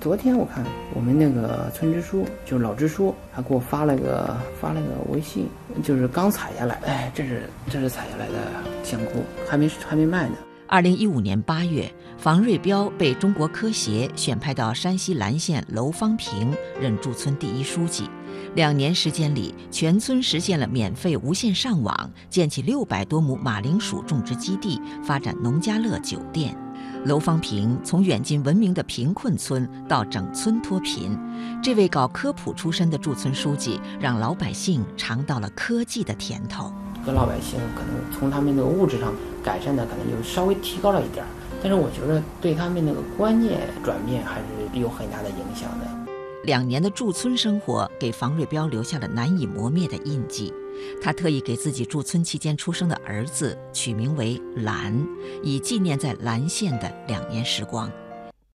昨天我看我们那个村支书，就是老支书，他给我发了个发了个微信，就是刚采下来，哎，这是这是采下来的香菇，还没还没卖呢。二零一五年八月，房瑞彪被中国科协选派到山西岚县楼方坪任驻村第一书记。两年时间里，全村实现了免费无线上网，建起六百多亩马铃薯种植基地，发展农家乐酒店。楼方平从远近闻名的贫困村到整村脱贫，这位搞科普出身的驻村书记，让老百姓尝到了科技的甜头。跟老百姓可能从他们那个物质上改善的可能就稍微提高了一点儿，但是我觉得对他们那个观念转变还是有很大的影响的。两年的驻村生活给房瑞彪留下了难以磨灭的印记，他特意给自己驻村期间出生的儿子取名为“兰”，以纪念在兰县的两年时光。